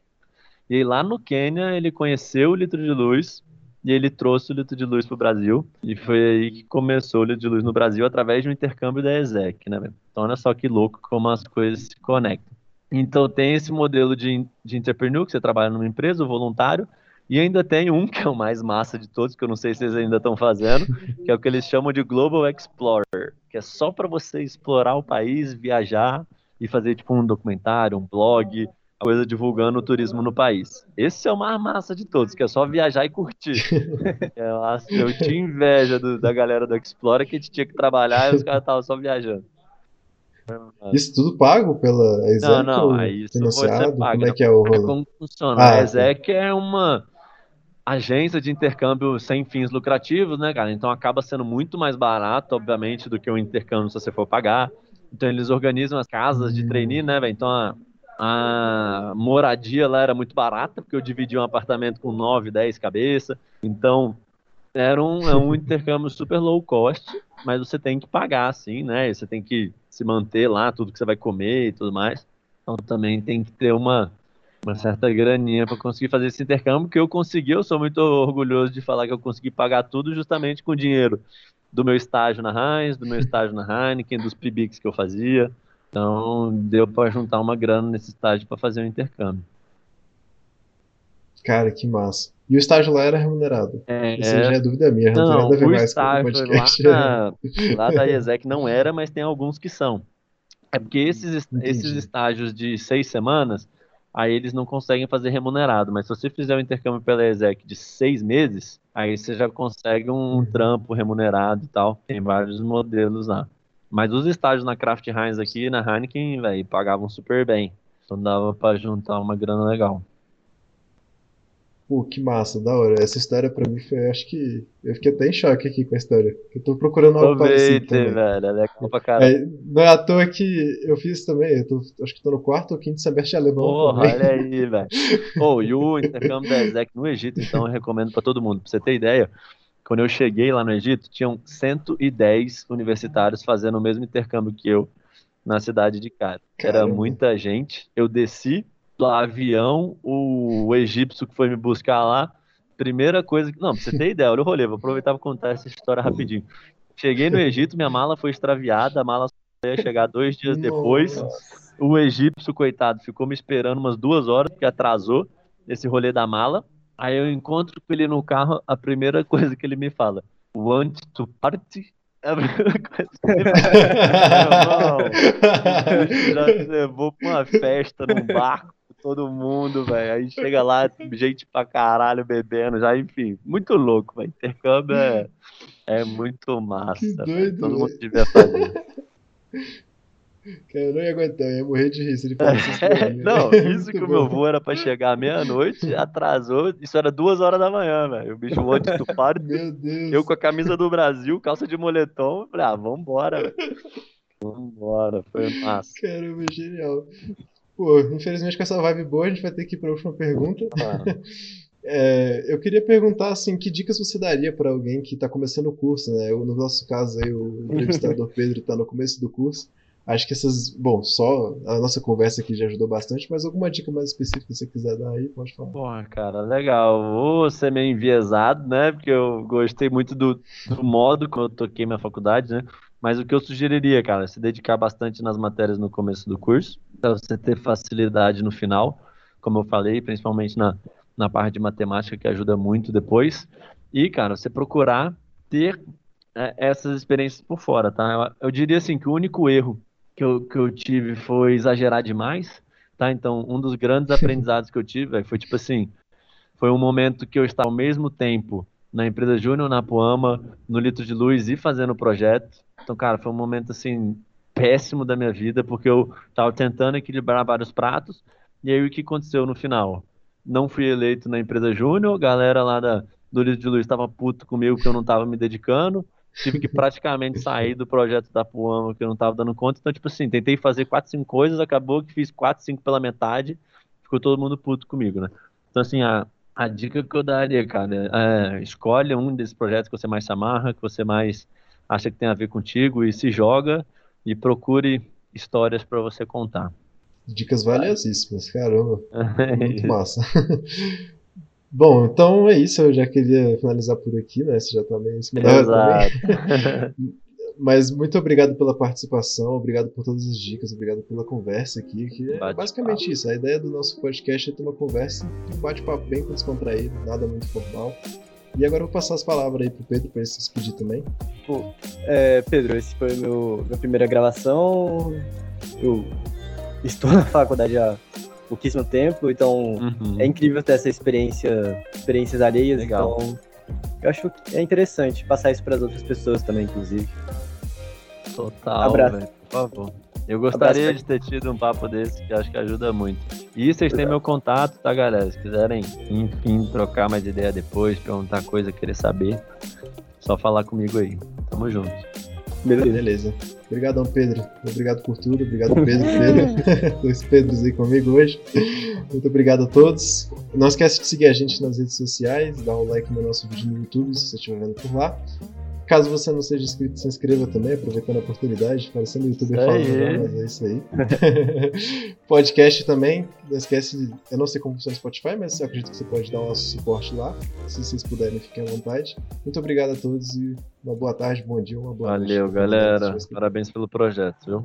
e aí lá no Quênia ele conheceu o litro de luz, e ele trouxe o litro de luz para o Brasil. E foi aí que começou o litro de luz no Brasil através de um intercâmbio da ESEC, né? Então olha só que louco como as coisas se conectam. Então tem esse modelo de, de entrepreneur, que você trabalha numa empresa, o voluntário, e ainda tem um que é o mais massa de todos, que eu não sei se vocês ainda estão fazendo, que é o que eles chamam de Global Explorer, que é só para você explorar o país, viajar e fazer tipo um documentário, um blog, coisa divulgando o turismo no país. Esse é o mais massa de todos, que é só viajar e curtir. (laughs) eu, eu tinha inveja do, da galera do Explora que a gente tinha que trabalhar e os caras estavam só viajando.
Isso tudo pago pela ESEC?
Não, não, aí isso financiado? você paga. Como é que é o rolo? Como funciona? Ah, a tá. é uma agência de intercâmbio sem fins lucrativos, né, cara? Então acaba sendo muito mais barato, obviamente, do que um intercâmbio se você for pagar. Então eles organizam as casas de trainee, né, velho? Então a, a moradia lá era muito barata, porque eu dividi um apartamento com 9, 10 cabeças. Então, era um, é um (laughs) intercâmbio super low cost, mas você tem que pagar, assim, né? Você tem que se manter lá, tudo que você vai comer e tudo mais. Então, também tem que ter uma, uma certa graninha para conseguir fazer esse intercâmbio, que eu consegui. Eu sou muito orgulhoso de falar que eu consegui pagar tudo justamente com o dinheiro do meu estágio na Heinz, do meu estágio na Heineken, dos PIBICs que eu fazia. Então deu para juntar uma grana nesse estágio para fazer o um intercâmbio.
Cara, que massa. E o estágio lá era remunerado?
É,
Essa já é dúvida minha, não, não tem nada a ver mais com o podcast.
Lá, (laughs) na, lá da IESEC não era, mas tem alguns que são. É porque esses, esses estágios de seis semanas, aí eles não conseguem fazer remunerado. Mas se você fizer o um intercâmbio pela IESEC de seis meses, aí você já consegue um uhum. trampo remunerado e tal. Tem vários modelos lá. Mas os estágios na Kraft Heinz aqui, na Heineken, velho, pagavam super bem. Então dava pra juntar uma grana legal.
Pô, que massa, da hora. Essa história pra mim foi, acho que. Eu fiquei até em choque aqui com a história. Eu tô procurando algo parecido. Também.
velho, ela é caramba.
É, não é à toa que eu fiz também. Eu tô, acho que tô no quarto ou quinto semestre alemão.
Porra, também. olha aí, (laughs) velho. Pô, e o intercâmbio da ESEC no Egito, então eu recomendo pra todo mundo. Pra você ter ideia, quando eu cheguei lá no Egito, tinham 110 universitários fazendo o mesmo intercâmbio que eu na cidade de Cairo. Era muita gente. Eu desci do avião, o, o egípcio que foi me buscar lá, primeira coisa que. Não, pra você ter ideia, olha o rolê, vou aproveitar para contar essa história rapidinho. Cheguei no Egito, minha mala foi extraviada, a mala só ia chegar dois dias depois. O egípcio, coitado, ficou me esperando umas duas horas, porque atrasou esse rolê da mala. Aí eu encontro com ele no carro, a primeira coisa que ele me fala: Want to party? É a primeira coisa que ele fala. (laughs) (laughs) já me levou pra uma festa num barco todo mundo, velho. Aí chega lá, gente pra caralho bebendo, já, enfim, muito louco, velho. Intercâmbio é, é muito massa. Doido, todo mundo devia fazer. (laughs)
eu não ia aguentar, eu ia morrer de rir se ele falasse isso
mim. (laughs) Não, isso que o meu voo era pra chegar meia-noite, atrasou, isso era duas horas da manhã, velho. O bicho voou de estupado. (laughs)
Meu Deus.
Eu com a camisa do Brasil, calça de moletom, falei, ah, vambora, velho. Vambora, foi massa.
Caramba, genial. Pô, infelizmente com essa vibe boa, a gente vai ter que ir pra última pergunta. Ah. (laughs) É, eu queria perguntar assim, que dicas você daria para alguém que está começando o curso, né? Eu, no nosso caso aí, o entrevistador (laughs) Pedro está no começo do curso. Acho que essas, bom, só a nossa conversa aqui já ajudou bastante, mas alguma dica mais específica que você quiser dar aí, pode falar.
Bom, cara, legal. Vou ser meio enviesado, né? Porque eu gostei muito do, do modo como eu toquei minha faculdade, né? Mas o que eu sugeriria, cara, é se dedicar bastante nas matérias no começo do curso, para você ter facilidade no final, como eu falei, principalmente na na parte de matemática que ajuda muito depois. E, cara, você procurar ter é, essas experiências por fora, tá? Eu, eu, diria assim que o único erro que eu, que eu tive foi exagerar demais, tá? Então, um dos grandes (laughs) aprendizados que eu tive foi tipo assim, foi um momento que eu estava ao mesmo tempo na empresa Júnior, na Poama, no Litro de Luz e fazendo o projeto. Então, cara, foi um momento assim péssimo da minha vida, porque eu estava tentando equilibrar vários pratos, e aí o que aconteceu no final? não fui eleito na empresa júnior, galera lá da, do Livro de Luz estava puto comigo que eu não estava me dedicando, tive que praticamente sair do projeto da Puama que eu não estava dando conta, então, tipo assim, tentei fazer quatro, cinco coisas, acabou que fiz quatro, cinco pela metade, ficou todo mundo puto comigo, né? Então, assim, a, a dica que eu daria, cara, é escolhe um desses projetos que você mais se amarra, que você mais acha que tem a ver contigo e se joga e procure histórias para você contar.
Dicas valiosíssimas, caramba. (laughs) Muito massa. (laughs) Bom, então é isso. Eu já queria finalizar por aqui, né? Você já tá meio da (laughs) Mas muito obrigado pela participação, obrigado por todas as dicas, obrigado pela conversa aqui. Que é basicamente isso. A ideia do nosso podcast é ter uma conversa, um bate-papo bem descontraído, nada muito formal. E agora eu vou passar as palavras aí pro Pedro para ele se despedir também.
Pô, é, Pedro, esse foi meu minha primeira gravação. Eu estou na faculdade há pouquíssimo tempo, então uhum. é incrível ter essa experiência, experiências alheias. Legal. Então, eu acho que é interessante passar isso para as outras pessoas também, inclusive.
Total, Abraço. Véio, por favor. Eu gostaria de ter tido um papo desse, que acho que ajuda muito. E vocês têm meu contato, tá, galera? Se quiserem, enfim, trocar mais ideia depois, perguntar coisa, querer saber, só falar comigo aí. Tamo junto.
Beleza. Beleza. Obrigadão, Pedro. Obrigado por tudo. Obrigado, Pedro. Pedro. (laughs) Dois Pedros aí comigo hoje. Muito obrigado a todos. Não esquece de seguir a gente nas redes sociais, dar um like no nosso vídeo no YouTube se você estiver vendo por lá. Caso você não seja inscrito, se inscreva também, aproveitando a oportunidade, parecendo youtuber falando, né? mas é isso aí. (laughs) Podcast também, não esquece, eu não sei como funciona o Spotify, mas eu acredito que você pode dar um suporte lá, se vocês puderem, fiquem à vontade. Muito obrigado a todos e uma boa tarde, bom dia, uma boa
Valeu, noite. galera. Parabéns pelo projeto, viu?